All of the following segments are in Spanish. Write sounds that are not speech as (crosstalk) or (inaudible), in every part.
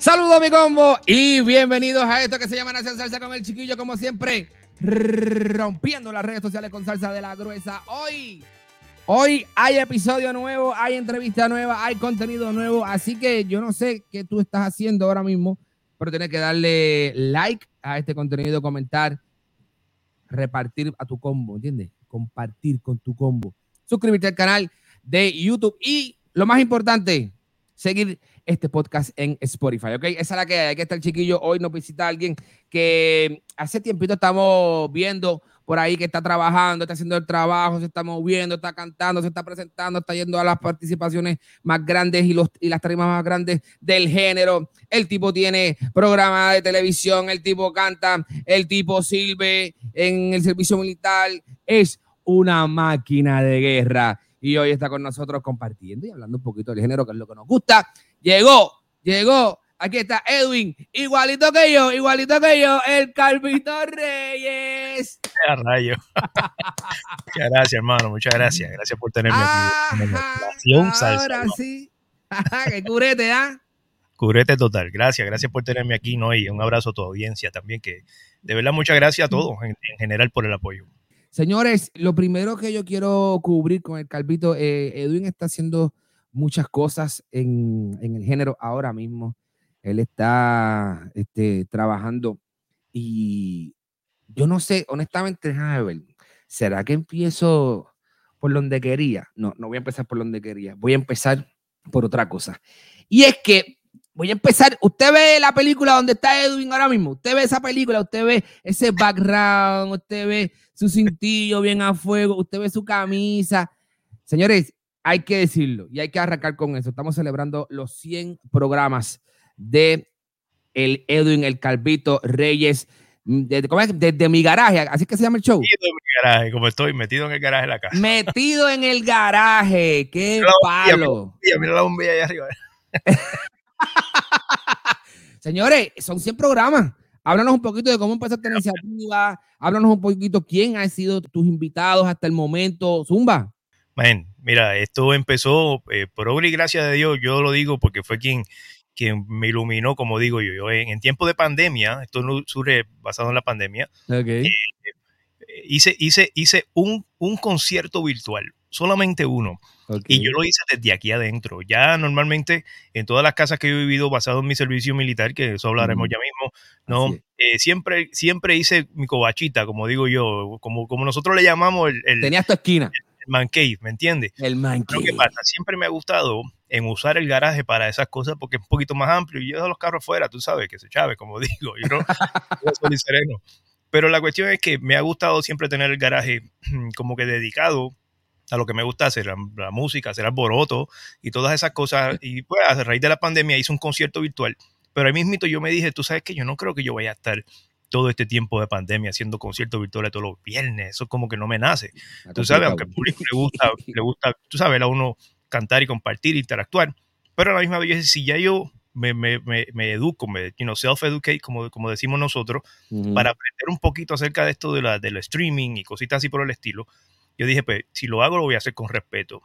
Saludos mi combo y bienvenidos a esto que se llama Nación Salsa con el chiquillo como siempre rompiendo las redes sociales con salsa de la gruesa. Hoy, hoy hay episodio nuevo, hay entrevista nueva, hay contenido nuevo, así que yo no sé qué tú estás haciendo ahora mismo, pero tienes que darle like a este contenido, comentar, repartir a tu combo, ¿entiendes? Compartir con tu combo. Suscribirte al canal de YouTube y lo más importante, seguir este podcast en Spotify, ¿ok? Esa es la que hay. Aquí está el chiquillo. Hoy nos visita alguien que hace tiempito estamos viendo por ahí que está trabajando, está haciendo el trabajo, se está moviendo, está cantando, se está presentando, está yendo a las participaciones más grandes y, los, y las tarimas más grandes del género. El tipo tiene programa de televisión, el tipo canta, el tipo sirve en el servicio militar. Es una máquina de guerra y hoy está con nosotros compartiendo y hablando un poquito del género, que es lo que nos gusta. Llegó, llegó. Aquí está Edwin, igualito que yo, igualito que yo, el Calvito Reyes. ¡Qué rayo! muchas gracias, hermano, muchas gracias. Gracias por tenerme aquí. ahora sí. (laughs) ¡Qué curete, ¿ah? Curete total. Gracias, gracias por tenerme aquí, ¿no? Y un abrazo a tu audiencia también, que de verdad muchas gracias a todos en, en general por el apoyo. Señores, lo primero que yo quiero cubrir con el Calvito, eh, Edwin está haciendo muchas cosas en, el género ahora mismo. Él está este, trabajando y yo no sé, honestamente, déjame ¿será que empiezo por donde quería? No, no voy a empezar por donde quería, voy a empezar por otra cosa. Y es que voy a empezar, usted ve la película donde está Edwin ahora mismo, usted ve esa película, usted ve ese background, usted ve su cintillo bien a fuego, usted ve su camisa. Señores, hay que decirlo y hay que arrancar con eso. Estamos celebrando los 100 programas de el Edwin, el Calvito Reyes, desde, mi garaje, así que se llama el show. Metido en mi garaje, como estoy metido en el garaje de la casa. Metido en el garaje, qué palo. Mira la bombilla ahí arriba. (laughs) Señores, son 100 programas. Háblanos un poquito de cómo empezó esta iniciativa. Háblanos un poquito quién han sido tus invitados hasta el momento. Zumba. Mira, esto empezó eh, por obra y gracia de Dios. Yo lo digo porque fue quien, quien me iluminó, como digo yo. yo en, tiempo de pandemia, esto no surge basado en la pandemia, eh, hice, hice, hice un, un concierto virtual, solamente uno y yo lo hice desde aquí adentro. Ya normalmente en todas las casas que he vivido basado en mi servicio militar, que eso hablaremos ya mismo, no, eh, siempre, siempre hice mi cobachita, como digo yo, como, como nosotros le llamamos el... Tenía tu esquina. El, man cave, ¿me entiendes? El man cave. Lo que pasa, siempre me ha gustado en usar el garaje para esas cosas porque es un poquito más amplio y yo dejo los carros fuera, tú sabes, que se chave, como (laughs) digo, yo no, soy sereno. Pero la cuestión es que me ha gustado siempre tener el garaje (clears throat) como que dedicado a lo que me gusta hacer, la, música, hacer alboroto y todas esas cosas. Y pues a raíz de la pandemia hice un concierto virtual. Pero ahí mismito yo me dije, tú sabes que yo no creo que yo vaya a estar todo este tiempo de pandemia haciendo conciertos virtuales todos los viernes. Eso como que no me nace. Tú sabes, aunque al público le gusta, le gusta, tú sabes, a uno cantar y compartir, interactuar. Pero a la misma vez, si ya yo me, me, me, educo, me you know, self-educate, como, como decimos nosotros, para aprender un poquito acerca de esto de la, del streaming y cositas así por el estilo, yo dije, pues, si lo hago, lo voy a hacer con respeto.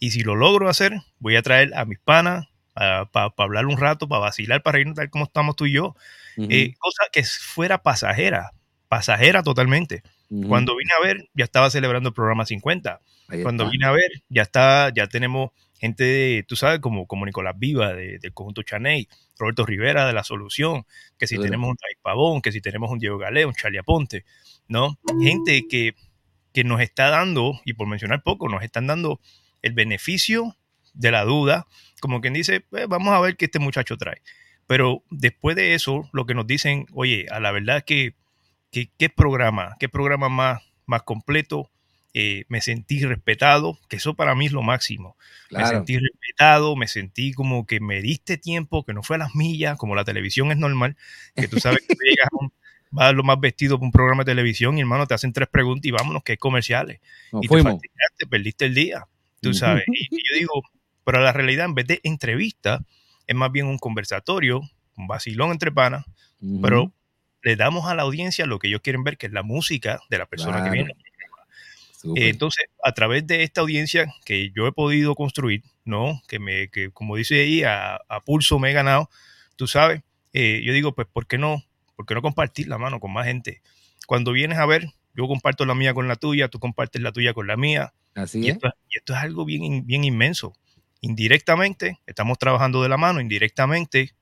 Y si lo logro hacer, voy a traer a mis panas para hablar un rato, para vacilar, para reírnos tal como estamos tú y yo. Eh, cosa que fuera pasajera, pasajera totalmente. Cuando vine a ver, ya estaba celebrando el programa 50. Cuando vine a ver, ya está, ya tenemos gente, de, tú sabes, como, como Nicolás Viva del conjunto Chaney, Roberto Rivera de La Solución, que si tenemos un Ray Pavón, que si tenemos un Diego Galé, un Charlie Aponte, ¿no? Gente que que nos está dando, y por mencionar poco, nos están dando el beneficio de la duda, como quien dice, pues, vamos a ver qué este muchacho trae. Pero después de eso, lo que nos dicen, oye, a la verdad que, qué programa, qué programa más, más completo eh, me sentí respetado, que eso para mí es lo máximo. Me sentí respetado, me sentí como que me diste tiempo, que no fue a las millas, como la televisión es normal, que tú sabes que tú (laughs) llegas a un- vas a lo más vestido para un programa de televisión y hermano te hacen tres preguntas y vámonos que hay comerciales Nos y fuimos. te fastidiaste, perdiste el día, tú sabes. Y, y yo (laughs) digo, pero la realidad en vez de entrevista es más bien un conversatorio, un vacilón entre panas, pero le damos a la audiencia lo que ellos quieren ver, que es la música de la persona que viene. Eh, entonces, a través de esta audiencia que yo he podido construir, ¿no? Que, me, que como dice ahí, a, a pulso me he ganado, tú sabes, eh, yo digo, pues, ¿por qué no? ¿Por qué no compartir la mano con más gente? Cuando vienes a ver, yo comparto la mía con la tuya, tú compartes la tuya con la mía, Así y es. esto, y esto es algo bien, bien inmenso. Indirectamente, estamos trabajando de la mano, indirectamente,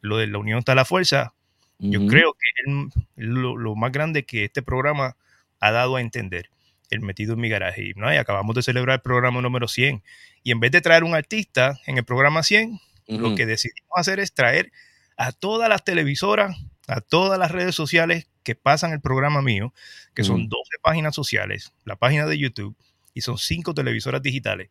lo de la unión está la fuerza. Yo creo que es lo, lo más grande que este programa ha dado a entender, el metido en mi garaje. ¿no? y acabamos de celebrar el programa número 100. Y en vez de traer un artista en el programa 100, lo que decidimos hacer es traer a todas las televisoras, a todas las redes sociales que pasan el programa mío, que son Ujú. 12 páginas sociales, la página de YouTube y son 5 televisoras digitales.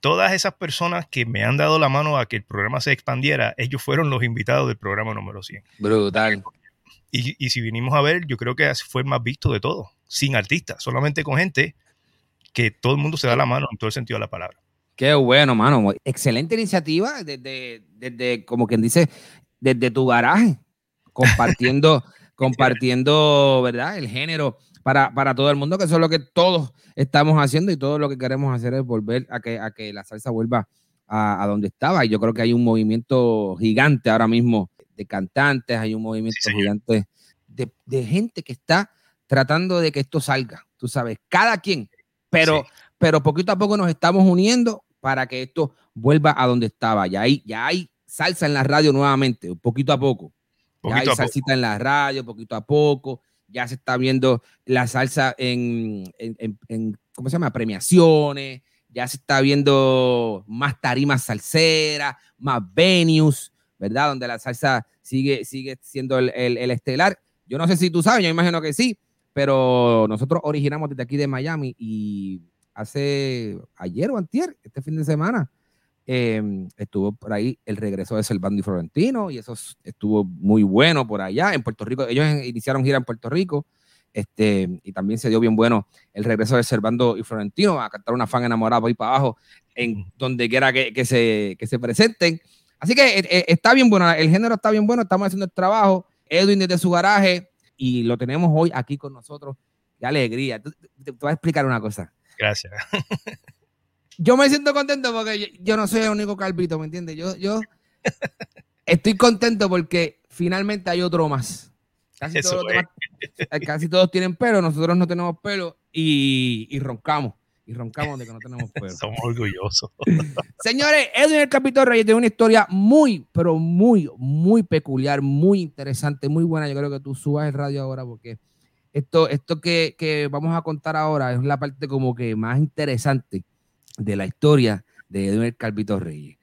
Todas esas personas que me han dado la mano a que el programa se expandiera, ellos fueron los invitados del programa número 100. Brutal. Y, y si vinimos a ver, yo creo que fue el más visto de todo, sin artistas, solamente con gente que todo el mundo se da la mano en todo el sentido de la palabra. Qué bueno, mano. Excelente iniciativa desde, desde como quien dice, desde tu garaje, compartiendo, (laughs) compartiendo, ¿verdad? El género para, para todo el mundo, que eso es lo que todos estamos haciendo y todo lo que queremos hacer es volver a que, a que la salsa vuelva a, a donde estaba. Y yo creo que hay un movimiento gigante ahora mismo de cantantes, hay un movimiento Sí, gigante de, de gente que está tratando de que esto salga, tú sabes, cada quien, pero, Sí. pero poquito a poco nos estamos uniendo para que esto vuelva a donde estaba. Ya hay, ya hay salsa en la radio nuevamente, poquito a poco. Ya hay poco. salsita en la radio, poquito a poco. Ya se está viendo la salsa en, ¿cómo se llama? Premiaciones. Ya se está viendo más tarimas salseras, más venues, ¿verdad? Donde la salsa sigue, sigue siendo el, el- el estelar. Yo no sé si tú sabes, yo imagino que sí, pero nosotros originamos desde aquí de Miami y hace ayer o antier, este fin de semana, eh, estuvo por ahí el regreso de Servando y Florentino y eso estuvo muy bueno por allá en Puerto Rico. Ellos iniciaron gira en Puerto Rico este, y también se dio bien bueno el regreso de Servando y Florentino a cantar una fan enamorada por ahí para abajo en donde quiera que, que se, que se presenten. Así que eh, está bien bueno, el género está bien bueno, estamos haciendo el trabajo. Edwin desde su garaje y lo tenemos hoy aquí con nosotros. Qué alegría. Te, te- te voy a explicar una cosa Gracias. (laughs) yo me siento contento porque yo, yo no soy el único calvito, ¿me entiendes? Yo, yo (laughs) estoy contento porque finalmente hay otro más. Casi, Eso todos, los es. demás- eh, casi todos tienen pelo, nosotros no tenemos pelo y, y roncamos. Y roncamos de que no tenemos (laughs) pelo. Somos orgullosos. (laughs) Señores, Edwin el Capitán Reyes tiene una historia muy, pero muy, muy peculiar, muy interesante, muy buena. Yo creo que tú subas el radio ahora porque esto, esto que, que vamos a contar ahora es la parte como que más interesante de la historia de Edwin Calvito Reyes.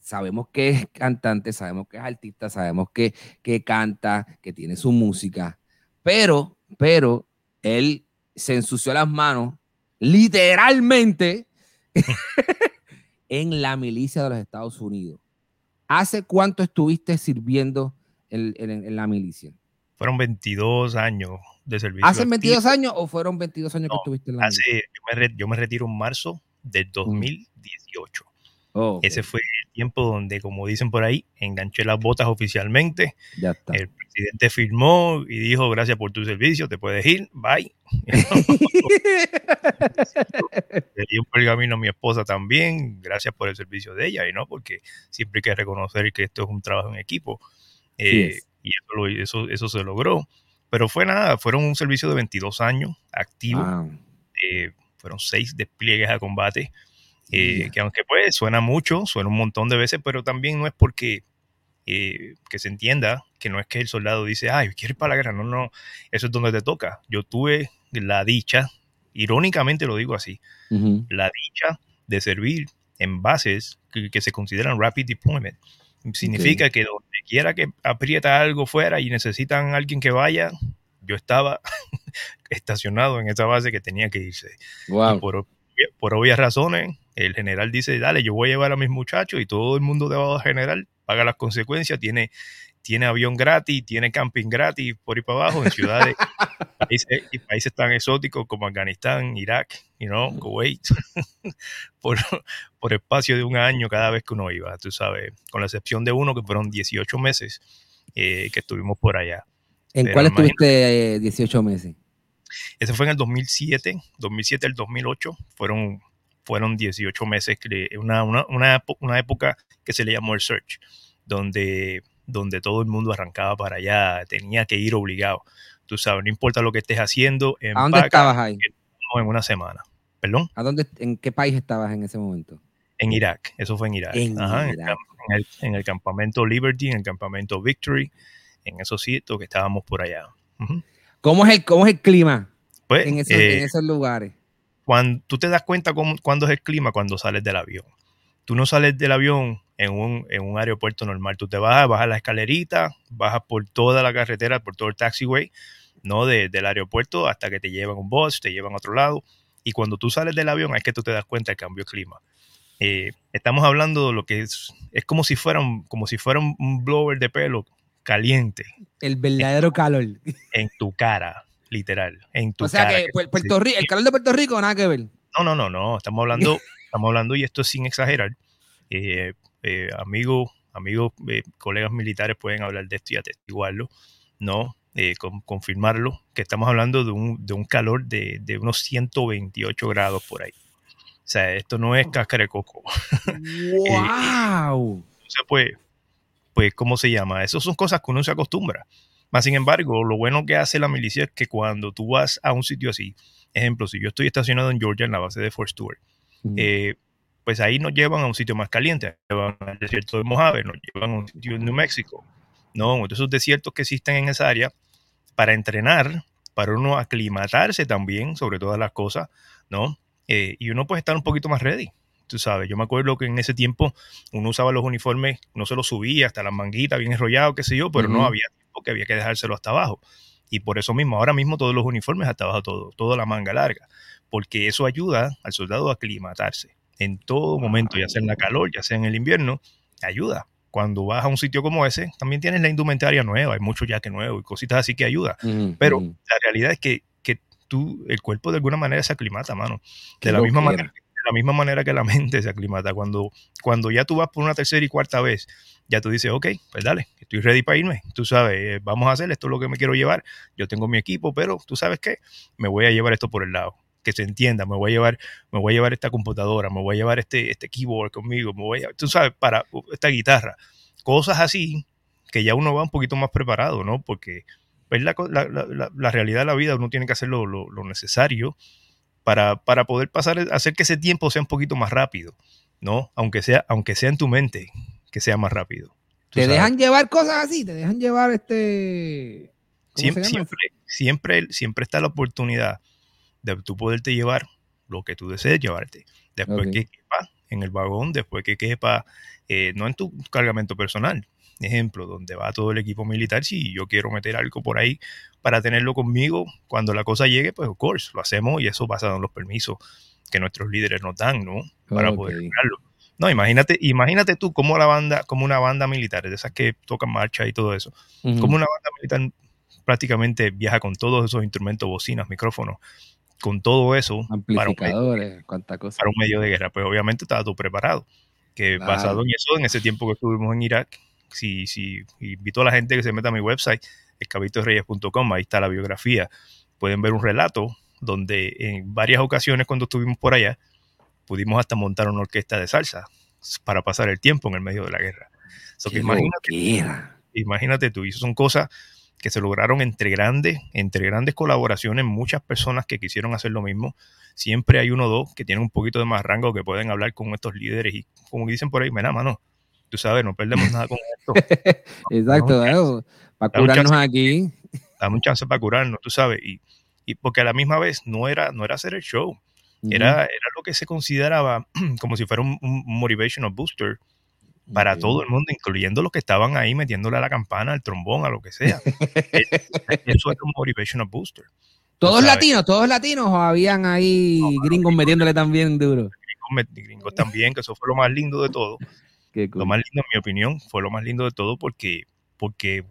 Sabemos que es cantante, sabemos que es artista, sabemos que, que canta, que tiene su música, pero, pero él se ensució las manos literalmente (laughs) en la milicia de los Estados Unidos. ¿Hace cuánto estuviste sirviendo en, en- en la milicia? Fueron 22 años de servicio. ¿Hace activo. 22 años o fueron 22 años No, que estuviste en la Hace, milicia? yo, me re- yo me retiro en marzo del 2018. Oh, ok, Ese fue el tiempo donde, como dicen por ahí, enganché las botas oficialmente. ya está. El presidente firmó y dijo, gracias por tu servicio, te puedes ir, bye. (laughs) Le di un pergamino a mi esposa también, gracias por el servicio de ella, y no, porque siempre hay que reconocer que esto es un trabajo en equipo. Eh, y eso, lo- eso, eso se logró. Pero fue nada, fueron un servicio de 22 años activo, Ah, eh, fueron seis despliegues a combate, eh, que aunque pues suena mucho, suena un montón de veces, pero también no es porque eh, que se entienda que no es que el soldado dice, ay, quiero ir para la guerra, no, no, eso es donde te toca. Yo tuve la dicha, irónicamente lo digo así, la dicha de servir en bases que, que se consideran rapid deployment. Significa que donde quiera que aprieta algo fuera y necesitan alguien que vaya, yo estaba (laughs) estacionado en esa base que tenía que irse. Wow. por, por obvias razones, el general dice, dale, yo voy a llevar a mis muchachos y todo el mundo debajo del general paga las consecuencias, tiene, tiene avión gratis, tiene camping gratis por ahí para abajo en ciudades (laughs) países, y países tan exóticos como Afganistán, Irak, you know, Kuwait, (laughs) por, por espacio de un año cada vez que uno iba, tú sabes, con la excepción de uno que fueron 18 meses eh, que estuvimos por allá. ¿En cuál estuviste eh, 18 meses? Ese fue en el 2007, 2007 al 2008, fueron, fueron 18 meses, que- una, una, una, una época que se le llamó el Search, donde, donde todo el mundo arrancaba para allá, tenía que ir obligado. Tú sabes, no importa lo que estés haciendo, ¿A dónde empaca estabas ahí? en una semana. Perdón, ¿A dónde, ¿En qué país estabas en ese momento? en Irak, eso fue en Irak. En Ajá, en Irak. En, el, en el campamento Liberty, en el campamento Victory, en esos sitios que estábamos por allá. ¿Cómo es el, cómo es el clima Pues, en esos, eh, en esos lugares? cuando tú te das cuenta cómo, cuándo es el clima cuando sales del avión. Tú no sales del avión en un, en un aeropuerto normal. Tú te vas, bajas la escalerita, bajas por toda la carretera, por todo el taxiway, no De- del aeropuerto hasta que te llevan un bus, te llevan a otro lado. Y cuando tú sales del avión es que tú te das cuenta del cambio de clima. Eh, estamos hablando de lo que es, es como si fuera un, como si fuera un blower de pelo caliente El verdadero calor. en tu cara, literal, en tu O sea cara. que Pu- Puerto Rico, el calor de Puerto Rico nada que ver. No, no, no, no. Estamos hablando, estamos hablando, y esto es sin exagerar. eh, eh, amigos, amigos, eh, colegas militares pueden hablar de esto y atestiguarlo, ¿no? Con- confirmarlo, que estamos hablando de un, de un calor de, de unos 128 grados por ahí. O sea, esto no es cáscara de coco. (laughs) ¡Wow! Entonces, pues, pues, ¿cómo se llama? Esas son cosas que uno se acostumbra. Más sin embargo, lo bueno que hace la milicia es que cuando tú vas a un sitio así, ejemplo, si yo estoy estacionado en Georgia en la base de Fort Stewart, eh, pues ahí nos llevan a un sitio más caliente, nos llevan al desierto de Mojave, nos llevan a un sitio en New Mexico, ¿no? Esos desiertos que existen en esa área para entrenar, para uno aclimatarse también sobre todas las cosas, ¿no? Eh, y uno puede estar un poquito más ready, tú sabes. Yo me acuerdo que en ese tiempo uno usaba los uniformes, no se los subía hasta las manguitas, bien enrollado, qué sé yo, pero no había tiempo que había que dejárselo hasta abajo. Y por eso mismo, ahora mismo todos los uniformes hasta abajo, todo, toda la manga larga, porque eso ayuda al soldado a aclimatarse en todo momento, ya sea en la calor, ya sea en el invierno, ayuda. Cuando vas a un sitio como ese, también tienes la indumentaria nueva, hay mucho jaque nuevo y cositas así que ayuda. Pero la realidad es que, que tú, el cuerpo de alguna manera se aclimata, mano. De la, misma manera, de la misma manera que la mente se aclimata. Cuando, cuando ya tú vas por una tercera y cuarta vez, ya tú dices, ok, pues dale, estoy ready para irme. Tú sabes, eh, vamos a hacer esto es lo que me quiero llevar. Yo tengo mi equipo, pero tú sabes qué, me voy a llevar esto por el lado. Que se entienda, me voy a llevar, me voy a llevar esta computadora, me voy a llevar este, este keyboard conmigo, me voy a, tú sabes, para uh, esta guitarra. Cosas así que ya uno va un poquito más preparado, ¿no? Porque pues la, la, la- la- realidad de la vida, uno tiene que hacer lo- lo necesario para, para poder pasar, hacer que ese tiempo sea un poquito más rápido, ¿no? Aunque sea, aunque sea en tu mente, que sea más rápido. ¿Te sabes. dejan llevar cosas así? ¿Te dejan llevar este... ¿cómo siempre, siempre, siempre, siempre está la oportunidad de tú poderte llevar lo que tú desees llevarte. Después que quepa en el vagón, después que quepa, eh, no en tu cargamento personal. Ejemplo, donde va todo el equipo militar, si yo quiero meter algo por ahí para tenerlo conmigo, cuando la cosa llegue, pues of course, lo hacemos y eso basado en los permisos que nuestros líderes nos dan, ¿no? Para Ok. poder lograrlo. No, imagínate, imagínate tú como la banda, como una banda militar, de esas que tocan marcha y todo eso Ujú. como una banda militar prácticamente viaja con todos esos instrumentos, bocinas, micrófonos, con todo eso para un, medio, Amplificadores, cuánta cosa. para un medio de guerra. Pues obviamente estaba todo preparado. Que Claro. basado en eso, en ese tiempo que estuvimos en Irak, si, si invito a la gente que se meta a mi website, escabitoreyes.com, ahí está la biografía. Pueden ver un relato donde en varias ocasiones cuando estuvimos por allá, pudimos hasta montar una orquesta de salsa para pasar el tiempo en el medio de la guerra. So que Qué imagínate loquera. imagínate tú, y eso son cosas que se lograron entre grandes, entre grandes colaboraciones, muchas personas que quisieron hacer lo mismo. Siempre hay uno o dos que tienen un poquito de más rango que pueden hablar con estos líderes y como dicen por ahí, mira, mano, tú sabes, no perdemos nada con esto, (laughs) Exacto, ¿eh? Para curarnos chance. aquí. dame un chance para curarnos, tú sabes, y, y porque a la misma vez no era, no era hacer el show, era, era lo que se consideraba (clears throat) como si fuera un, un motivational booster para todo el mundo, incluyendo los que estaban ahí metiéndole a la campana, al trombón, a lo que sea. Eh, Eso es un motivational booster. ¿Todos latinos, todos latinos o habían ahí gringos metiéndole también duro? Gringos, gringos también, que eso fue lo más lindo de todo. (laughs) Lo más lindo, en mi opinión, fue lo más lindo de todo porque, porque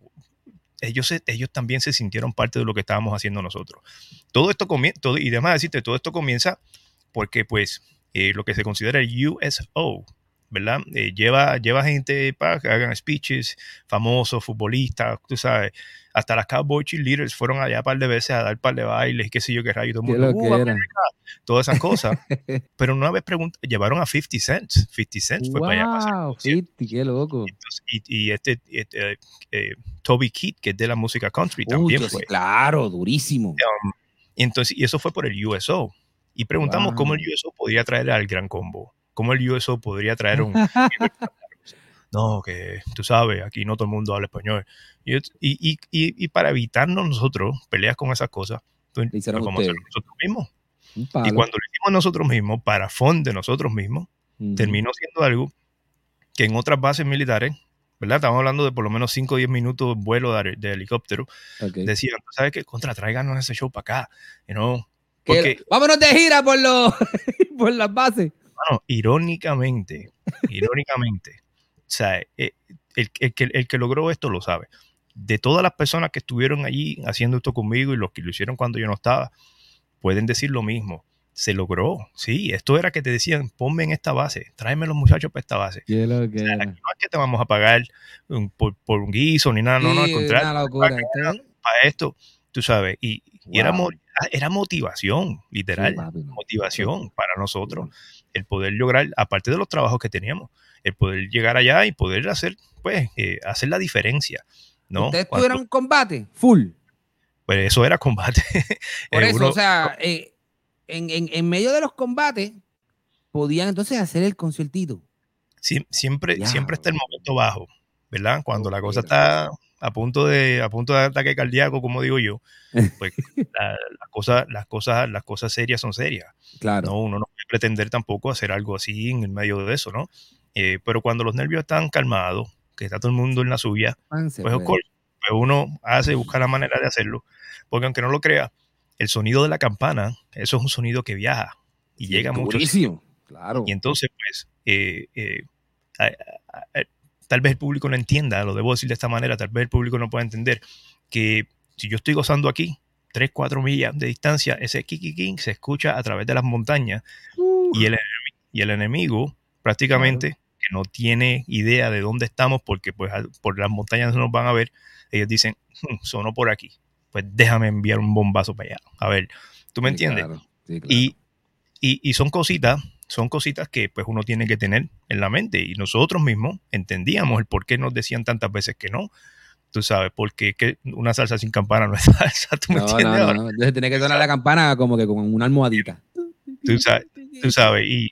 ellos, ellos también se sintieron parte de lo que estábamos haciendo nosotros. Todo esto comienza, y además decirte, todo esto comienza porque pues eh, lo que se considera el USO, ¿verdad? Eh, lleva, lleva gente para que hagan speeches, famosos, futbolistas, tú sabes, hasta las Cowboy Cheerleaders fueron allá un par de veces a dar un par de bailes, qué sé yo, qué rayo, todo el mundo, uh, todas esas cosas. (laughs) Pero una vez pregunta, llevaron a 50 Cents, 50 Cents fue para allá. 50, qué loco. Y, este, este eh, Toby Keith, que es de la música country, también fue. Claro, durísimo. Um, y, entonces, y eso fue por el USO. Y preguntamos cómo el USO podría traer al gran combo ¿Cómo el USO podría traer un... (laughs) no, que tú sabes, aquí no todo el mundo habla español. Y, y, y, para evitarnos nosotros peleas con esas cosas, pues, nosotros mismos. Y cuando lo hicimos nosotros mismos, para fondo de nosotros mismos, terminó siendo algo que en otras bases militares, ¿verdad? Estamos hablando de por lo menos 5 o 10 minutos de vuelo de, helicóptero. Decían, ¿sabes qué? Contra, tráiganos ese show para acá. You Porque, Vámonos de gira por, los (laughs) por las bases irónicamente, irónicamente, sea, eh, el, que, el que logró esto lo sabe. De todas las personas que estuvieron allí haciendo esto conmigo y los que lo hicieron cuando yo no estaba, pueden decir lo mismo. Se logró, sí, esto era que te decían, ponme en esta base, tráeme los muchachos para esta base. no es que te vamos a pagar por, un guiso ni nada, no, no, al contrario. para, esto, tú sabes, y, era, era motivación, literal, motivación para nosotros el poder lograr, aparte de los trabajos que teníamos, el poder llegar allá y poder hacer, pues, eh, hacer la diferencia. ¿no? ¿Ustedes tuvieron combate? Full. Pues eso era combate. (laughs) Por eh, eso, o sea, eh, en, medio de los combates, podían entonces hacer el conciertito. siempre, siempre está el momento bajo, ¿verdad? Cuando la cosa está a punto de a punto de ataque cardíaco, como digo yo, pues (laughs) las cosas las cosas las cosas serias son serias. Claro. No, uno no puede pretender tampoco hacer algo así en el medio de eso, ¿no? Eh, pero cuando los nervios están calmados, que está todo el mundo en la suya, pues, pues, uno hace busca la manera de hacerlo, porque aunque no lo crea, el sonido de la campana, eso es un sonido que viaja y llega mucho. Claro. Y entonces, pues, eh, eh, tal vez el público no entienda, lo debo decir de esta manera, tal vez el público no pueda entender que si yo estoy gozando aquí, 3, 4 millas de distancia, ese kiki se escucha a través de las montañas y, el, y el enemigo prácticamente que no tiene idea de dónde estamos porque pues por las montañas no nos van a ver, ellos dicen, hmm, sonó por aquí, pues déjame enviar un bombazo para allá. A ver, ¿tú me entiendes? y, y, y son cositas son cositas que pues uno tiene que tener en la mente y nosotros mismos entendíamos el por qué nos decían tantas veces que no. Tú sabes, porque que una salsa sin campana no es (laughs) salsa, ¿tú me no, entiendes? No, no, Entonces tiene que sonar la campana como que con una almohadita. Tú sabes, tú sabes y,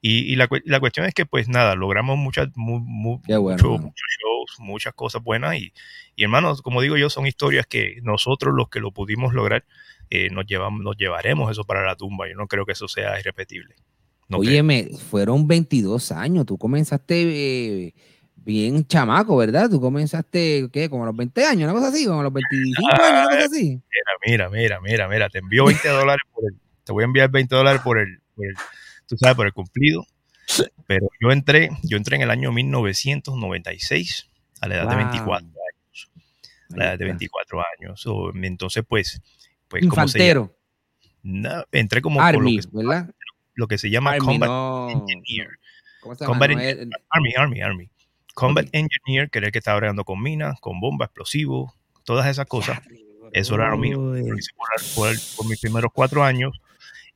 y, y la, la, cuestión es que pues nada, logramos muchas, muchos shows, muchas cosas buenas y, y hermanos, como digo yo, son historias que nosotros los que lo pudimos lograr, eh, nos, llevamos, nos llevaremos eso para la tumba. Yo no creo que eso sea irrepetible. Oye, me fueron 22 años. Tú comenzaste eh, bien chamaco, ¿verdad? Tú comenzaste, ¿qué? Como a los 20 años, una cosa así, como a los 25 años, una cosa así. Mira, mira, mira, mira, te envío 20 dólares por el, te voy a enviar 20 dólares por el, tú sabes, por el cumplido. Pero yo entré, yo entré en el año 1996 a la edad de 24 años. A la edad de 24 años. entonces, pues, pues Infantero. No, entré como Army, ¿verdad? lo que se llama Combat Engineer. Combat Army, Army, Army. Combat Engineer, que era el que estaba bregando con minas, con bombas, explosivos, todas esas cosas. Eso era lo mío. por, mis primeros cuatro años.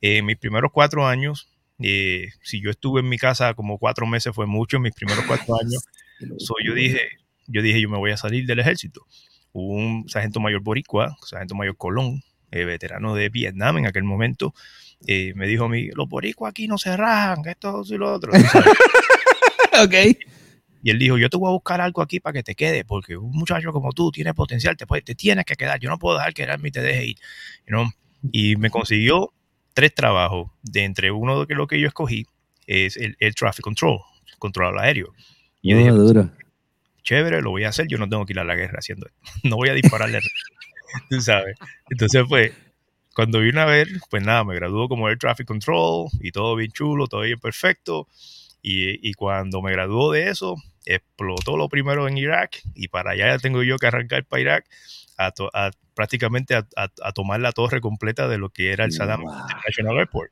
Eh, mis primeros cuatro años, eh, si yo estuve en mi casa como cuatro meses, fue mucho en mis primeros cuatro (laughs) años. So, yo dije, yo dije, yo me voy a salir del ejército. Hubo un sargento mayor boricua, sargento mayor Colón, eh, veterano de Vietnam en aquel momento, y me dijo a mí, los boricuas aquí no se rajan, esto y lo otro. (laughs) ok. Y él dijo, yo te voy a buscar algo aquí para que te quede, porque un muchacho como tú tiene potencial, te, te tienes que quedar, yo no puedo dejar que y te deje ir. Y me consiguió tres trabajos, de entre uno de lo que yo escogí es el, el traffic control, control aéreo. Y yo dije, pues, chévere, lo voy a hacer, yo no tengo que ir a la guerra haciendo esto, (laughs) no voy a dispararle, (laughs) tú sabes. Entonces fue, cuando vine a ver, pues nada, me graduó como Air Traffic Control y todo bien chulo, todo bien perfecto. Y, y cuando me graduó de eso, explotó lo primero en Irak y para allá tengo yo que arrancar para Irak a, a prácticamente a, a, tomar la torre completa de lo que era el Saddam International Airport.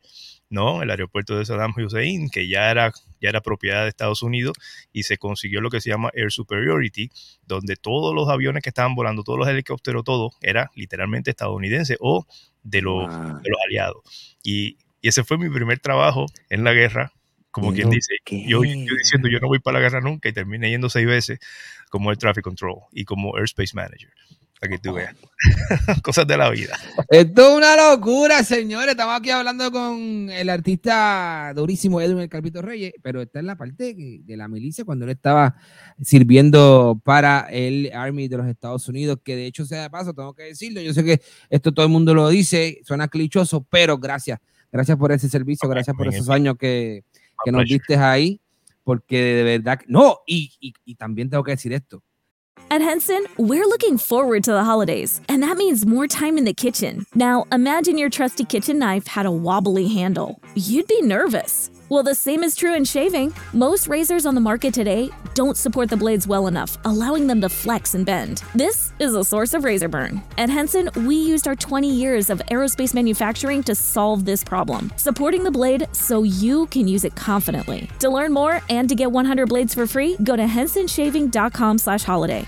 ¿no? El aeropuerto de Saddam Hussein, que ya era, ya era propiedad de Estados Unidos y se consiguió lo que se llama Air Superiority, donde todos los aviones que estaban volando, todos los helicópteros, todo era literalmente estadounidense o de los, de los aliados. Y, y, ese fue mi primer trabajo en la guerra, como quien dice, yo, yo, diciendo yo no voy para la guerra nunca y terminé yendo seis veces como el Traffic Control y como Airspace Manager. Aquí tú veas. (laughs) Cosas de la vida. Esto es una locura, señores. Estamos aquí hablando con el artista durísimo Edwin El Carpito Reyes, pero está en la parte de la milicia cuando él estaba sirviendo para el Army de los Estados Unidos, que de hecho sea de paso, tengo que decirlo. Yo sé que esto todo el mundo lo dice, suena clichoso, pero gracias. Gracias por ese servicio, gracias por esos años que, que nos diste ahí, porque de verdad, no, y, y, y también tengo que decir esto At Henson, we're looking forward to the holidays, and that means more time in the kitchen. Now, imagine your trusty kitchen knife had a wobbly handle. You'd be nervous. Well, the same is true in shaving. Most razors on the market today don't support the blades well enough, allowing them to flex and bend. This is a source of razor burn. At Henson, we used our 20 years of aerospace manufacturing to solve this problem, supporting the blade so you can use it confidently. To learn more and to get 100 blades for free, go to hensonshaving.com/holiday.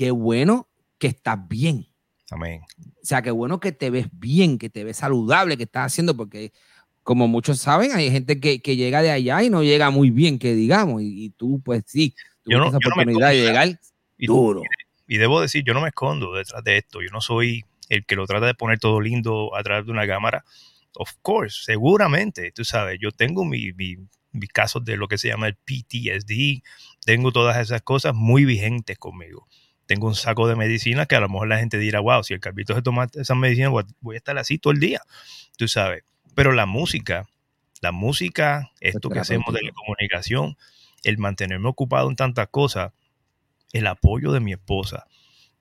Qué bueno que estás bien. Amén. O sea, qué bueno que te ves bien, que te ves saludable, que estás haciendo, porque como muchos saben, hay gente que, que llega de allá y no llega muy bien, que digamos, y, y tú, pues sí, tuviste no, esa oportunidad de llegar y, duro. Y, y, debo decir, yo no me escondo detrás de esto, yo no soy el que lo trata de poner todo lindo a través de una cámara. Of course, seguramente, tú sabes, yo tengo mi, mi, mis casos de lo que se llama el PTSD, tengo todas esas cosas muy vigentes conmigo tengo un saco de medicina que a lo mejor la gente dirá, wow, si el Carlito se toma esa medicina, voy a estar así todo el día, tú sabes. Pero la música, la música, esto que hacemos de la comunicación, el mantenerme ocupado en tantas cosas, el apoyo de mi esposa,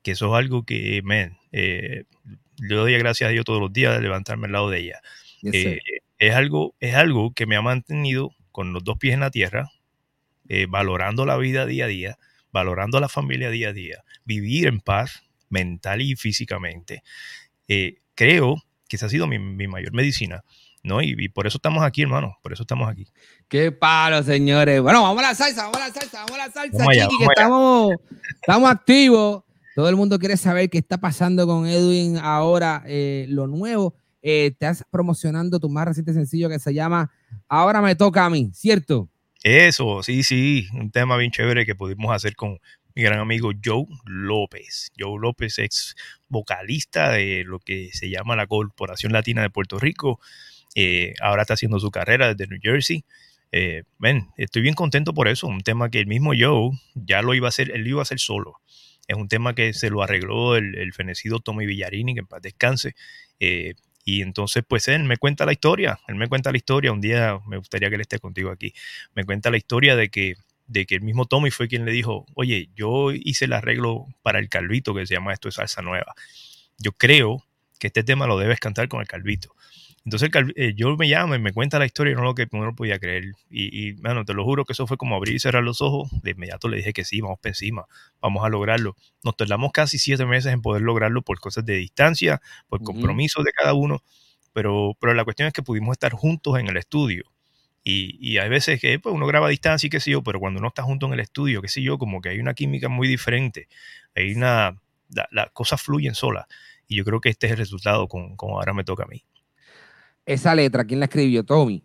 que eso es algo que, man, eh, le doy gracias a Dios todos los días de levantarme al lado de ella. Yes, eh, es, algo, es algo que me ha mantenido con los dos pies en la tierra, eh, valorando la vida día a día, valorando a la familia día a día, vivir en paz mental y físicamente. Eh, creo que esa ha sido mi, mi mayor medicina. ¿no? Y, y, por eso estamos aquí, hermano, por eso estamos aquí. Qué palo, señores. Bueno, vamos a la salsa, vamos a la salsa, vamos a la salsa, vamos allá, chiqui, que estamos, estamos activos. Todo el mundo quiere saber qué está pasando con Edwin ahora, eh, lo nuevo. Eh, estás promocionando tu más reciente sencillo que se llama Ahora me toca a mí, ¿cierto? Eso, sí, sí, un tema bien chévere que pudimos hacer con mi gran amigo Joe López. Joe López, ex vocalista de lo que se llama la Corporación Latina de Puerto Rico. Eh, ahora está haciendo su carrera desde New Jersey. Eh, estoy bien contento por eso. Un tema que el mismo Joe ya lo iba a hacer, él lo iba a hacer solo. Es un tema que se lo arregló el, el fenecido Tommy Villarini, que en paz descanse. Eh, y entonces, pues él me cuenta la historia, él me cuenta la historia, un día me gustaría que él esté contigo aquí, me cuenta la historia de que, de que el mismo Tommy fue quien le dijo, oye, yo hice el arreglo para el Calvito, que se llama Esto es Salsa Nueva. Yo creo que este tema lo debes cantar con el Calvito. Entonces el, eh, yo me llama y me cuenta la historia y no lo que no lo podía creer. Y, y, bueno, te lo juro que eso fue como abrir y cerrar los ojos. De inmediato le dije que sí, vamos para encima, vamos a lograrlo. Nos tardamos casi siete meses en poder lograrlo por cosas de distancia, por compromisos uh -huh. de cada uno. Pero, pero la cuestión es que pudimos estar juntos en el estudio. Y, y hay veces que pues, uno graba a distancia y qué sé yo, pero cuando uno está junto en el estudio, qué sé yo, como que hay una química muy diferente. Hay una. Las la cosas fluyen solas. Y yo creo que este es el resultado con, con ahora me toca a mí esa letra, ¿quién la escribió? Tommy,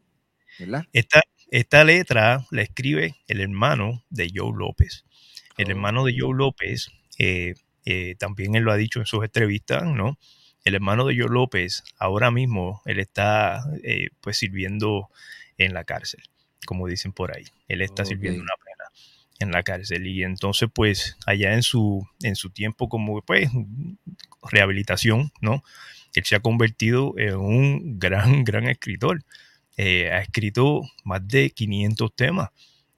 ¿verdad? Esta, esta letra la escribe el hermano de Joe López. El oh. hermano de Joe López, eh, eh, también él lo ha dicho en sus entrevistas, ¿no? el hermano de Joe López, ahora mismo, él está eh, pues sirviendo en la cárcel, como dicen por ahí. Él está sirviendo una pena en la cárcel. Y entonces, pues, allá en su, en su tiempo como pues rehabilitación, ¿no? Él se ha convertido en un (laughs) gran, gran escritor. Eh, ha escrito más de 500 temas.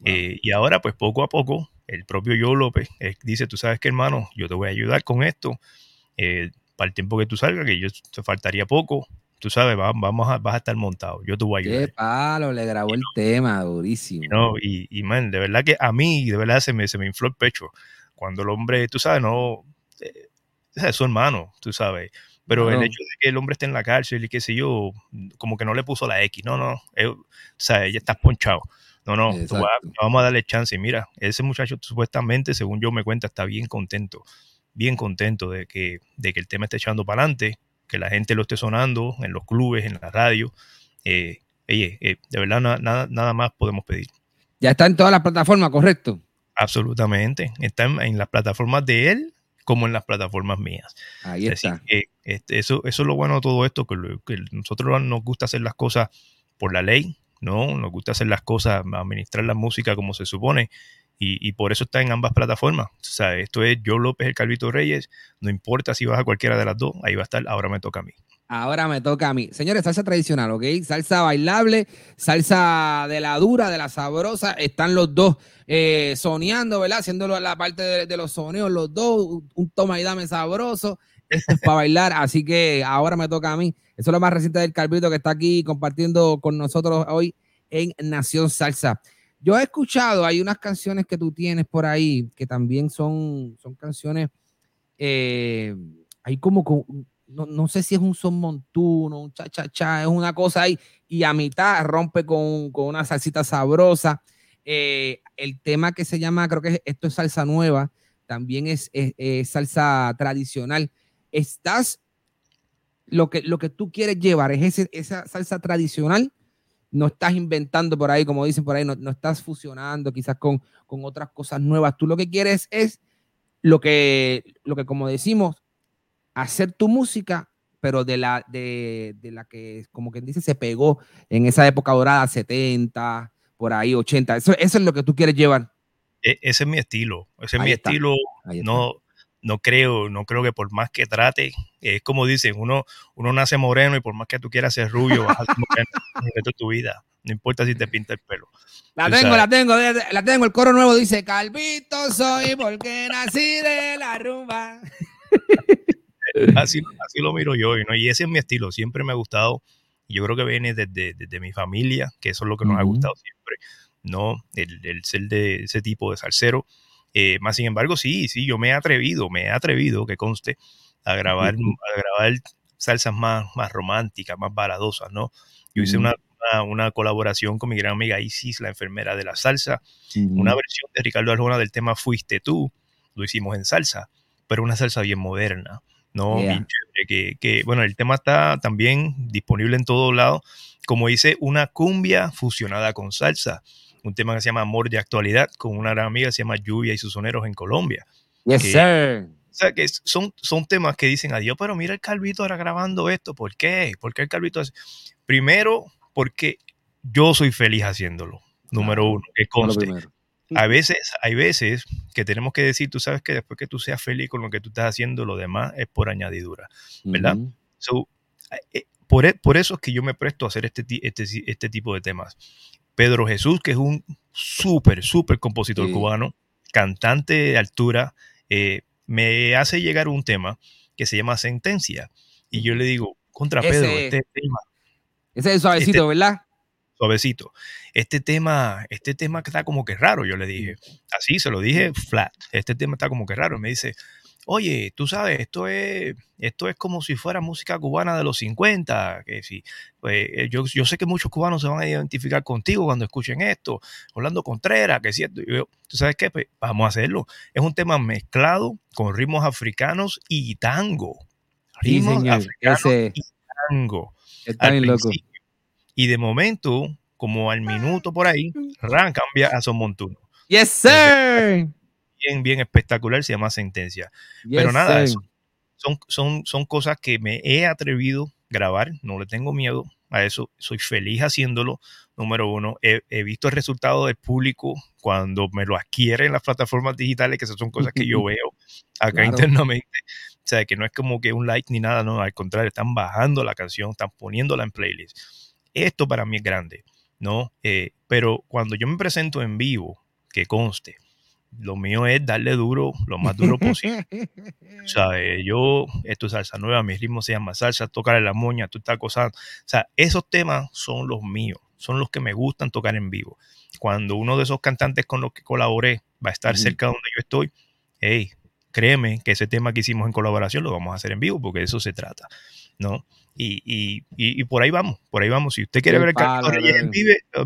Eh, y ahora, pues poco a poco, el propio Joe López dice, tú sabes que hermano, yo te voy a ayudar con esto para el tiempo que tú salgas, que yo te faltaría poco, tú sabes, vamos a, vas a estar montado, yo te voy a ayudar. Qué palo, le grabó el tema, durísimo. No, y, y, man, de verdad que a mí, de verdad, se me, se me infló el pecho. Cuando el hombre, tú sabes, no, eh, es su hermano, tú sabes. Pero el hecho de que el hombre esté en la cárcel y qué sé yo, como que no le puso la X, no, no, eh, o sea, ya estás ponchado. No, no, vamos a darle chance. Y mira, ese muchacho supuestamente, según yo me cuenta, está bien contento bien contento de que, de que el tema esté echando para adelante, que la gente lo esté sonando en los clubes, en la radio. Eh, oye, eh, de verdad nada, nada más podemos pedir. Ya está en todas las plataformas, ¿correcto? Absolutamente. Está en, las plataformas de él como en las plataformas mías. Ahí está. Este, eso, eso es lo bueno de todo esto, que, que, nosotros nos gusta hacer las cosas por la ley, ¿no? Nos gusta hacer las cosas, administrar la música como se supone y, por eso está en ambas plataformas. O sea, esto es Yo López, el Calvito Reyes. No importa si vas a cualquiera de las dos, ahí va a estar. Ahora me toca a mí. Ahora me toca a mí. Señores, salsa tradicional, ¿ok? Salsa bailable, salsa de la dura, de la sabrosa. Están los dos eh, ¿verdad? Haciéndolo la parte de, los sonidos, los dos. Un toma y dame sabroso. Esto es para bailar, así que ahora me toca a mí. Eso es lo más reciente del Calvito que está aquí compartiendo con nosotros hoy en Nación Salsa. Yo he escuchado, hay unas canciones que tú tienes por ahí que también son, son canciones, eh, hay como, no, sé si es un son montuno, un cha cha cha, es una cosa ahí, y a mitad rompe con, una salsita sabrosa. Eh, el tema que se llama, creo que esto es salsa nueva, también es, salsa tradicional. Estás, lo que, lo que tú quieres llevar es esa salsa tradicional no estás inventando por ahí, como dicen por ahí, no, estás fusionando quizás con, con, otras cosas nuevas. Tú lo que quieres es lo que, lo que como decimos, hacer tu música, pero de la, de, la que, como quien dice, se pegó en esa época dorada, 70, por ahí, 80. Eso, eso es lo que tú quieres llevar. E, ese es mi estilo. Ese es mi estilo. No, no creo, no creo que por más que trate, es como dicen, uno, uno nace moreno y por más que tú quieras ser rubio, vas a ser moreno (laughs) el resto de tu vida. No importa si te pinta el pelo. La tengo, la tengo, la tengo. El coro nuevo dice, Calvito soy porque nací de la rumba. (laughs) así, así lo miro yo, ¿no? y ese es mi estilo. Siempre me ha gustado. Yo creo que viene desde, desde mi familia, que eso es lo que nos ha gustado siempre, ¿no? El, el ser de ese tipo de salsero. Eh, más sin embargo, sí, sí, yo me he atrevido, me he atrevido, que conste, a grabar, a grabar salsas más, más románticas, más baladosas, ¿no? Yo hice una, una, colaboración con mi gran amiga Isis, la enfermera de la salsa, una versión de Ricardo Arjona del tema Fuiste tú, lo hicimos en salsa, pero una salsa bien moderna, ¿no? que, que, bueno, el tema está también disponible en todos lados, como dice, una cumbia fusionada con salsa un tema que se llama Amor de Actualidad, con una gran amiga que se llama Lluvia y sus soneros en Colombia. Yes, sir. O sea, que son, son temas que dicen adiós, pero mira el Calvito ahora grabando esto. ¿Por qué? ¿Por qué el Calvito hace? Primero, porque yo soy feliz haciéndolo. Número uno, que conste. A veces, hay veces que tenemos que decir, tú sabes que después que tú seas feliz con lo que tú estás haciendo, lo demás es por añadidura, ¿verdad? Eh, eh, por, e, por, eso es que yo me presto a hacer este, este, este tipo de temas. Pedro Jesús, que es un súper, súper compositor cubano, cantante de altura, eh, me hace llegar un tema que se llama Sentencia. Y yo le digo, contra Pedro, este tema. Ese es suavecito, este ¿verdad? Suavecito. Este tema, este tema está como que raro, yo le dije. Así se lo dije flat. Este tema está como que raro. Me dice, oye, tú sabes, esto es, esto es como si fuera música cubana de los 50, que si, pues, eh, yo, yo, sé que muchos cubanos se van a identificar contigo cuando escuchen esto, Orlando Contreras, que es cierto, tú sabes qué, pues, vamos a hacerlo. Es un tema mezclado con ritmos africanos y tango. Ritmos africanos y tango. Está bien loco. Y de momento, como al minuto por ahí, Ran cambia a son montuno. Yes, sir bien, bien espectacular, se llama Sentencia. Pero nada, son, son, son cosas que me he atrevido a grabar, no le tengo miedo a eso, soy feliz haciéndolo, número uno, he, visto el resultado del público cuando me lo adquieren las plataformas digitales, que esas son cosas que yo (laughs) veo acá internamente, o sea, que no es como que un like ni nada, no, al contrario, están bajando la canción, están poniéndola en playlist. Esto para mí es grande, ¿no? Eh, pero cuando yo me presento en vivo, que conste, lo mío es darle duro, lo más duro posible. o sea, yo, esto es salsa nueva, mi ritmo se llama salsa, tocar la moña, tú estás acosando. O sea, esos temas son los míos, son los que me gustan tocar en vivo. Cuando uno de esos cantantes con los que colaboré va a estar cerca de donde yo estoy, hey, créeme que ese tema que hicimos en colaboración lo vamos a hacer en vivo, porque de eso se trata, ¿no? Y, y, y, por ahí vamos, por ahí vamos. Si usted quiere ver el Carlos en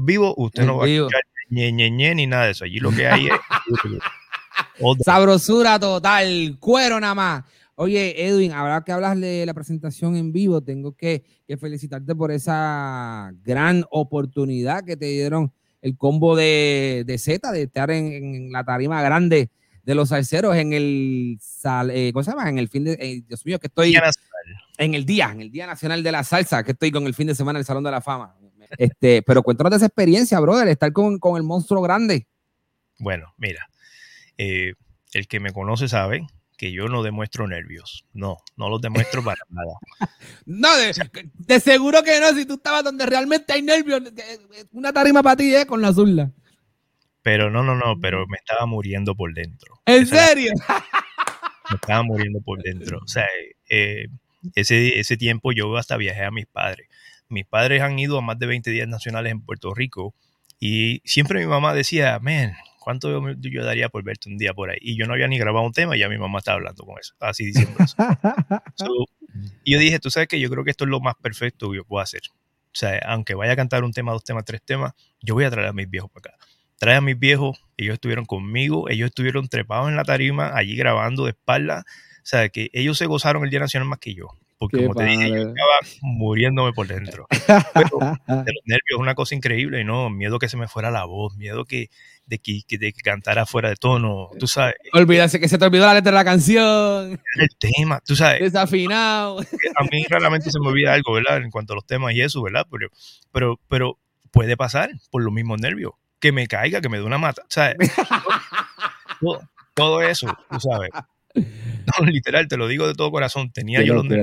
vivo, usted no va a escuchar ñe, ñe, ñe, ni nada de eso. Allí lo que hay es... (laughs) Sabrosura total, cuero nada más. Oye, Edwin, habrá que hablar de la presentación en vivo. Tengo que, felicitarte por esa gran oportunidad que te dieron el combo de, Z, de estar en, la tarima grande de los salseros en el, eh, ¿cómo se llama? En el fin de, eh, Dios mío, que estoy en el día, en el Día Nacional de la Salsa, que estoy con el fin de semana en el Salón de la Fama. Este, (laughs) pero cuéntanos de esa experiencia, brother, estar con, con el monstruo grande. Bueno, mira, eh, el que me conoce sabe que yo no demuestro nervios. No, no los demuestro para (laughs) nada. No, de, seguro que no. Si tú estabas donde realmente hay nervios, una tarima para ti, ¿eh? Con la zurda. Pero no, no, no, pero me estaba muriendo por dentro. ¿En serio? (laughs) me estaba muriendo por dentro. O sea, eh, ese, ese tiempo yo hasta viajé a mis padres. Mis padres han ido a más de 20 días nacionales en Puerto Rico y siempre mi mamá decía, man, ¿cuánto yo, daría por verte un día por ahí? Y yo no había ni grabado un tema y ya mi mamá estaba hablando con eso, así diciendo eso. (laughs) y yo dije, tú sabes que yo creo que esto es lo más perfecto que yo puedo hacer. O sea, aunque vaya a cantar un tema, dos temas, tres temas, yo voy a traer a mis viejos para acá. Trae a mis viejos, ellos estuvieron conmigo, ellos estuvieron trepados en la tarima, allí grabando de espalda. O sea, que ellos se gozaron el Día Nacional más que yo porque como te dije, yo estaba muriéndome por dentro. Pero de los nervios es una cosa increíble, ¿no? Miedo que se me fuera la voz, miedo que de que, de que cantara fuera de tono, tú sabes. Olvídate que se te olvidó la letra de la canción. El tema, tú sabes. Desafinado. A mí realmente se me olvida algo, ¿verdad? En cuanto a los temas y eso, ¿verdad? Pero, pero, pero puede pasar por los mismos nervios. Que me caiga, que me dé una mata, ¿sabes? (laughs) todo, todo eso, tú sabes. (laughs) No, literal, te lo digo de todo corazón. Tenía yo donde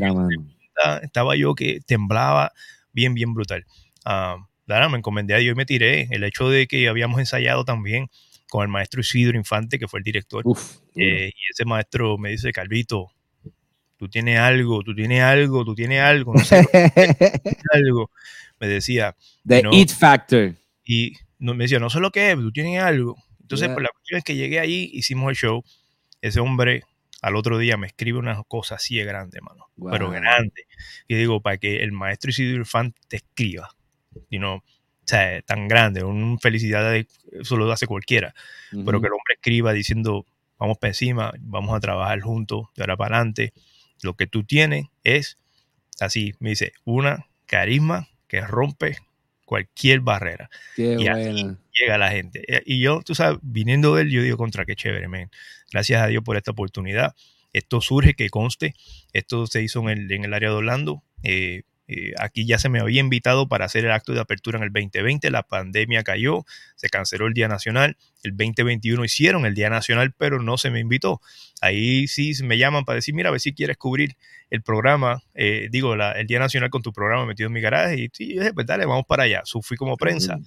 estaba yo que temblaba bien, bien brutal. Uh, me encomendé a Dios y me tiré. El hecho de que habíamos ensayado también con el maestro Isidro Infante, que fue el director. Eh, y ese maestro me dice, Calvito, tú tienes algo, tú tienes algo, tú tienes algo, no sé, (laughs) algo. Me decía. The It Factor. Y me decía, no sé lo que es, tú tienes algo. Entonces, por la cuestión es que llegué ahí, hicimos el show. Ese hombre al otro día me escribe una cosa así de grande, mano. Pero grande. Y digo, para que el maestro Isidro Fan te escriba. Y no, o sea, tan grande, una felicidad, eso lo hace cualquiera. Pero que el hombre escriba diciendo, vamos para encima, vamos a trabajar juntos, de ahora para adelante. Lo que tú tienes es, así, me dice, una carisma que rompe cualquier barrera. y así llega la gente. Eh, y yo, tú sabes, viniendo de él, yo digo, contra qué chévere, man. Gracias a Dios por esta oportunidad. Esto surge, que conste, esto se hizo en el, en el área de Orlando. Eh, eh, aquí ya se me había invitado para hacer el acto de apertura en el 2020, la pandemia cayó, se canceló el Día Nacional, el 2021 hicieron el Día Nacional, pero no se me invitó. Ahí sí me llaman para decir, mira, a ver si quieres cubrir el programa, eh, digo, el Día Nacional con tu programa metido en mi garaje, y sí, pues dale, vamos para allá. fui como prensa.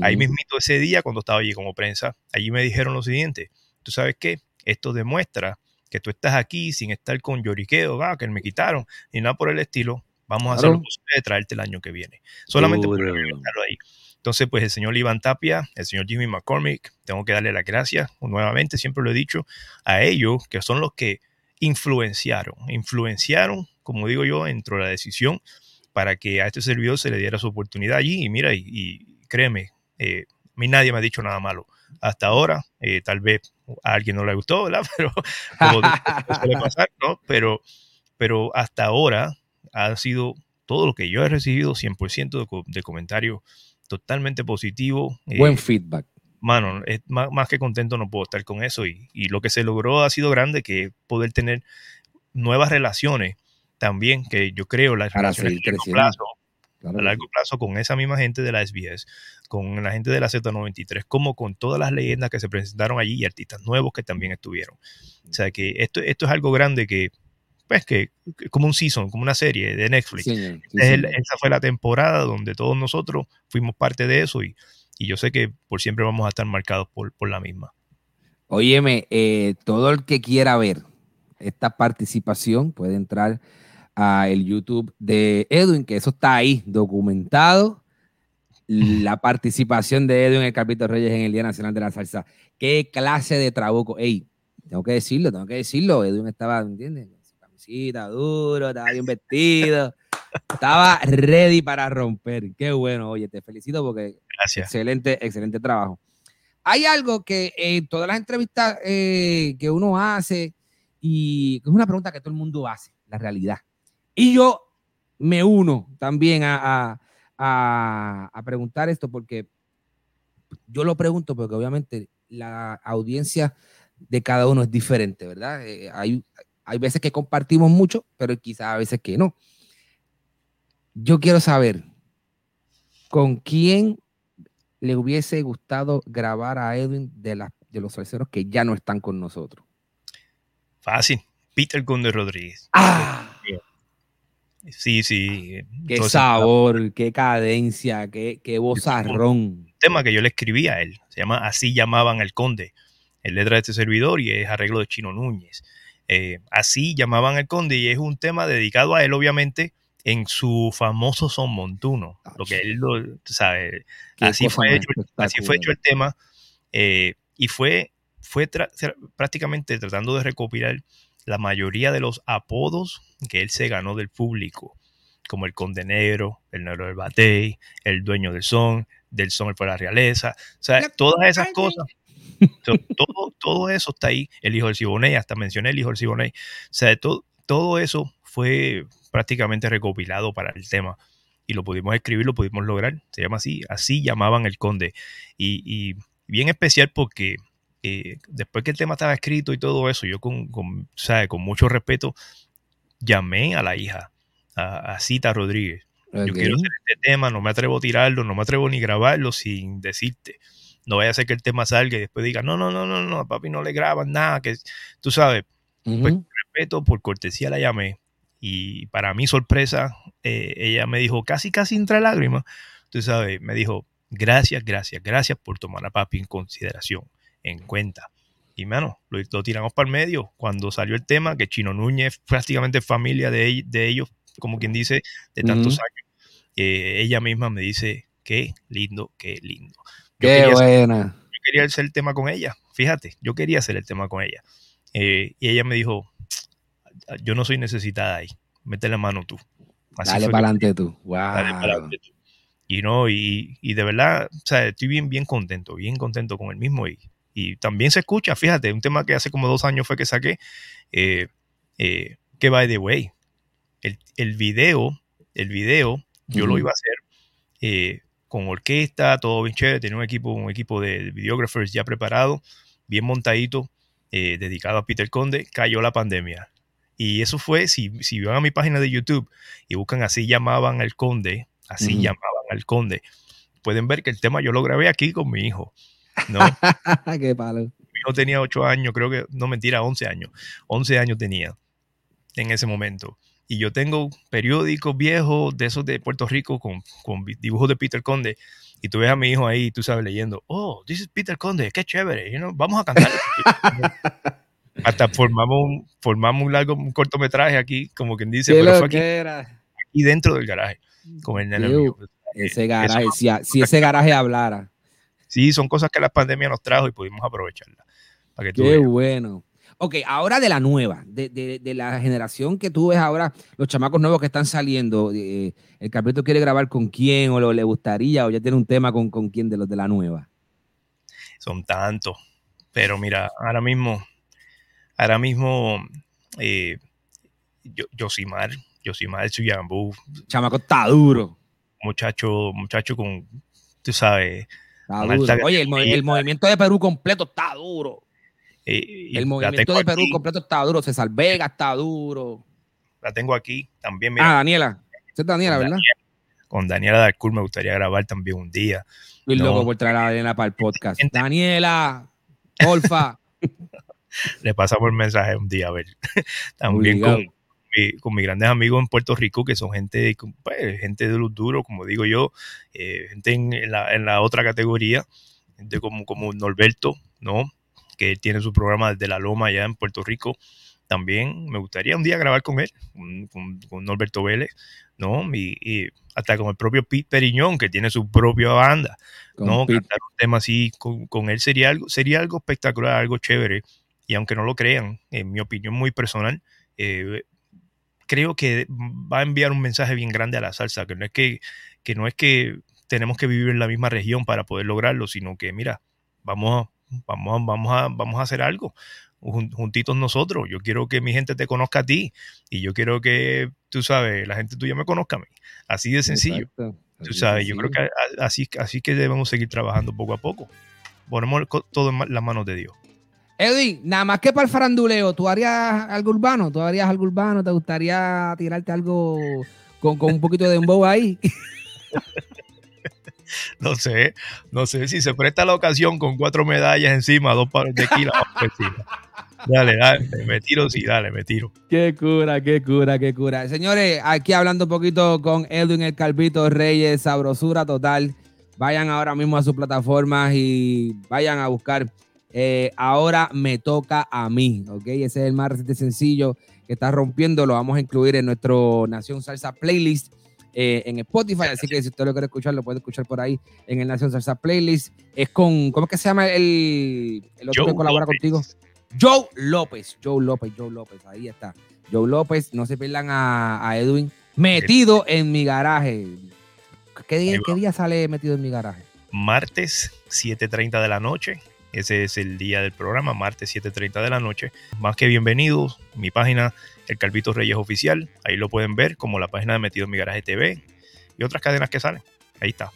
Ahí mismito ese día, cuando estaba allí como prensa, allí me dijeron lo siguiente, ¿tú sabes qué? Esto demuestra que tú estás aquí sin estar con lloriqueo, ah, que me quitaron, ni nada por el estilo Vamos a hacer lo posible de traerte el año que viene. Solamente por ahí. Entonces, pues el señor Iván Tapia, el señor Jimmy McCormick, tengo que darle las gracias nuevamente, siempre lo he dicho, a ellos, que son los que influenciaron, influenciaron, como digo yo, entró la decisión para que a este servidor se le diera su oportunidad allí. Y mira, y, créeme, eh, a mí nadie me ha dicho nada malo. Hasta ahora, eh, tal vez a alguien no le gustó, ¿verdad? (laughs) Pero como suele pasar, ¿no? Pero, pero hasta ahora ha sido todo lo que yo he recibido, 100% de, de comentarios totalmente positivo. Buen eh, feedback. Mano, es más, que contento no puedo estar con eso y, lo que se logró ha sido grande, que poder tener nuevas relaciones también, que yo creo las Para relaciones a largo plazo, Claro a largo sí. plazo con esa misma gente de la SBS, con la gente de la Z93, como con todas las leyendas que se presentaron allí y artistas nuevos que también estuvieron. O sea que esto, esto es algo grande que, pues, que que como un season, como una serie de Netflix. Sí, señor. Sí, Es el- señor. esa fue la temporada donde todos nosotros fuimos parte de eso y, y yo sé que por siempre vamos a estar marcados por, por la misma. Óyeme, eh, todo el que quiera ver esta participación puede entrar a el YouTube de Edwin, que eso está ahí documentado. La participación de Edwin en el Capítulo Reyes en el Día Nacional de la Salsa. Qué clase de trabuco. Ey, tengo que decirlo, tengo que decirlo. Edwin estaba, ¿me entiendes? Camisita duro, estaba bien vestido. Estaba ready para romper. Qué bueno, oye, te felicito porque Gracias. Excelente, excelente trabajo. Hay algo que en todas las entrevistas eh, que uno hace, y que es una pregunta que todo el mundo hace, la realidad. Y yo me uno también a, a- a- a preguntar esto porque yo lo pregunto porque obviamente la audiencia de cada uno es diferente, ¿verdad? Eh, hay, hay veces que compartimos mucho, pero quizás a veces que no. Yo quiero saber con quién le hubiese gustado grabar a Edwin de, de los salseros que ya no están con nosotros. Fácil. Peter Conde Rodríguez. ¡Ah! Sí, sí. ¡Qué sabor! ¡Qué cadencia! ¡Qué, qué vozarrón! tema que yo le escribí a él. Se llama Así llamaban al conde. Es letra de este servidor y es arreglo de Chino Núñez. Eh, así llamaban al conde y es un tema dedicado a él, obviamente, en su famoso son montuno. Lo que él lo. Qué Así fue, hecho, así fue hecho el tema. eh, y fue, fue tra- tra- prácticamente tratando de recopilar la mayoría de los apodos que él se ganó del público, como el Conde Negro, el Negro del Batey, el Dueño del Son, del Son fue la realeza. O sea, La- todas esas cosas. To- todo, todo eso está ahí. El hijo del Siboney, hasta mencioné el hijo del Siboney. O sea, todo, todo eso fue prácticamente recopilado para el tema. Y lo pudimos escribir, lo pudimos lograr. Se llama así. Así llamaban el conde. Y, y bien especial porque eh, después que el tema estaba escrito y todo eso, yo con, con, ¿sabe? con mucho respeto llamé a la hija, a, a Cita Rodríguez. Yo quiero hacer este tema, no me atrevo a tirarlo, no me atrevo ni grabarlo sin decirte. No vaya a ser que el tema salga y después diga, no, no, no, no, no, papi no le graban nada, que tú sabes, Ujú. pues, respeto, por cortesía la llamé. Y para mi sorpresa, eh, ella me dijo, casi, casi entre lágrimas, tú sabes, me dijo, gracias, gracias, gracias por tomar a papi en consideración, en cuenta. Y mano, lo, lo tiramos para el medio. Cuando salió el tema, que Chino Núñez prácticamente familia de, ell- de ellos, como quien dice, de tantos Ujú. años, eh, ella misma me dice, qué lindo, qué lindo. Yo ¡Qué hacer- buena! yo quería hacer el tema con ella. Fíjate, yo quería hacer el tema con ella. Eh, y ella me dijo, yo no soy necesitada ahí. Mete la mano tú. Así Dale para adelante tú. dale ¡Wow! pa'lante tú. Y no, y, y de verdad, o sea, estoy bien, bien contento, bien contento con el mismo. Y, y también se escucha, fíjate, un tema que hace como dos años fue que saqué, eh, eh, que by the way, el, el video, el video, yo lo iba a hacer eh, con orquesta, todo bien chévere, tenía un equipo, un equipo de videographers ya preparado, bien montadito, eh, dedicado a Peter Conde, cayó la pandemia. Y eso fue, si, si van a mi página de YouTube y buscan así llamaban al conde, así llamaban al conde, pueden ver que el tema yo lo grabé aquí con mi hijo. ¿no? (laughs) ¡Qué palo! mi hijo tenía 8 años, creo que, no mentira, 11 años. 11 años tenía en ese momento. Y yo tengo periódicos viejos de esos de Puerto Rico con, con dibujos de Peter Conde. Y tú ves a mi hijo ahí, tú sabes, leyendo, oh, this is Peter Conde, qué chévere, you know, vamos a cantar. (laughs) Hasta formamos un, formamos un largo, un cortometraje aquí, como quien dice, ¡Qué pero fue aquí, aquí dentro del garaje, con el nene mío. Ese garaje, si, a- si ese garaje hablara. Sí, son cosas que la pandemia nos trajo y pudimos aprovecharlas. Para que tú Qué veas. bueno. Ok, ahora de la nueva, de, de- de la generación que tú ves ahora, los chamacos nuevos que están saliendo, eh, el Carpeto quiere grabar con quién o lo, le gustaría o ya tiene un tema con, con quién de los de la nueva. son tantos. Pero mira, ahora mismo, ahora mismo, eh, yo, Yosimar, Yosimar Suyambú, Chamaco está duro. muchacho, muchacho con, tú sabes, Está duro. Oye, el, movimiento de Perú completo está duro. Eh, y El movimiento de Perú aquí, completo está duro. César Vega está duro. La tengo aquí también. Ah, Daniela. Esa es Daniela, Con ¿verdad? con Daniela Darcourt me gustaría grabar también un día. Estoy No. loco por traer a Daniela para el podcast. Daniela, porfa. (laughs) Le pasamos el mensaje un día a ver. (laughs) también con, Obligado. mi- con mis grandes amigos en Puerto Rico, que son gente, pues, gente de los duros, como digo yo, eh, gente en, en la, en la otra categoría, gente como, como Norberto, ¿no? Que tiene su programa desde La Loma allá en Puerto Rico. También me gustaría un día grabar con él, con, con- Norberto Vélez, ¿no? Y, y hasta con el propio Pete Periñón, que tiene su propia banda. Con no, Pete. cantar un tema así con, con él sería algo, sería algo espectacular, algo chévere. Y aunque no lo crean, en mi opinión muy personal, eh, creo que va a enviar un mensaje bien grande a la salsa, que no es que, que no es que tenemos que vivir en la misma región para poder lograrlo, sino que mira, vamos a, vamos a, vamos a, vamos a hacer algo jun- juntitos nosotros. Yo quiero que mi gente te conozca a ti y yo quiero que, tú sabes, la gente tuya me conozca a mí. Así de sencillo. Exacto. Tú sabes, yo creo que así, así que debemos seguir trabajando poco a poco. Ponemos todo en las manos de Dios. Edwin, nada más que para el faranduleo, ¿tú harías algo urbano? ¿Tú harías algo urbano? ¿Te gustaría tirarte algo con, con un poquito de dembow ahí? (laughs) (laughs) No sé, no sé si se presta la ocasión con cuatro medallas encima, dos pares de kilos. (laughs) Dale, dale, me tiro, sí, dale, me tiro. Qué cura, qué cura, qué cura. Señores, aquí hablando un poquito con Edwin el Calvito Reyes, sabrosura total. Vayan ahora mismo a sus plataformas y vayan a buscar eh, Ahora me toca a mí, ¿ok? Ese es el más reciente sencillo que está rompiendo. Lo vamos a incluir en nuestro Nación Salsa Playlist eh, en Spotify. Así que si usted lo quiere escuchar, lo puede escuchar por ahí en el Nación Salsa Playlist. Es con, ¿cómo es que se llama el, el otro Joe que colabora López. contigo? Joe López, Joe López, Joe López, ahí está. Joe López, no se pierdan a, a Edwin. Metido en mi garaje. ¿Qué día. ¿Qué día sale metido en mi garaje? Martes, 7.30 de la noche. Ese es el día del programa, martes 7.30 de la noche. Más que bienvenidos, mi página, El Calvito Reyes Oficial. Ahí lo pueden ver, como la página de Metido en mi Garaje TV y otras cadenas que salen. Ahí está.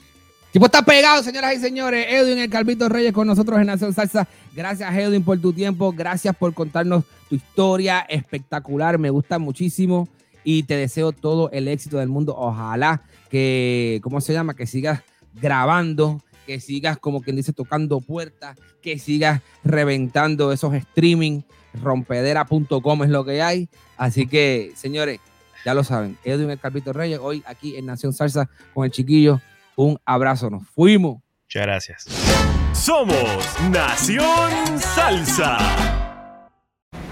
Tipo está pegado, señoras y señores. Edwin, el Calvito Reyes con nosotros en Nación Salsa. Gracias, Edwin, por tu tiempo. Gracias por contarnos tu historia espectacular. Me gusta muchísimo y te deseo todo el éxito del mundo. Ojalá que, ¿cómo se llama? Que sigas grabando, que sigas, como quien dice, tocando puertas, que sigas reventando esos streaming. Rompedera.com es lo que hay. Así que, señores, ya lo saben. Edwin, el Calvito Reyes, hoy aquí en Nación Salsa con el chiquillo. Un abrazo, nos fuimos. Muchas gracias. Somos Nación Salsa.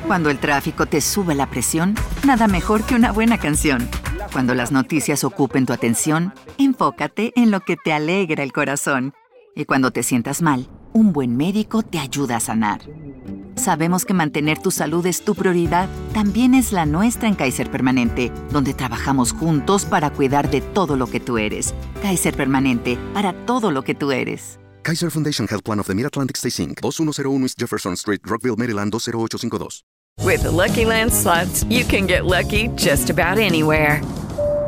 Cuando el tráfico te sube la presión, nada mejor que una buena canción. Cuando las noticias ocupen tu atención, enfócate en lo que te alegra el corazón. Y cuando te sientas mal, un buen médico te ayuda a sanar. Sabemos que mantener tu salud es tu prioridad, también es la nuestra en Kaiser Permanente, donde trabajamos juntos para cuidar de todo lo que tú eres. Kaiser Permanente, para todo lo que tú eres. Kaiser Foundation Health Plan of the Mid-Atlantic Stay Inc., 2101 East Jefferson Street, Rockville, Maryland 20852. With the Lucky Land slots, you can get lucky just about anywhere.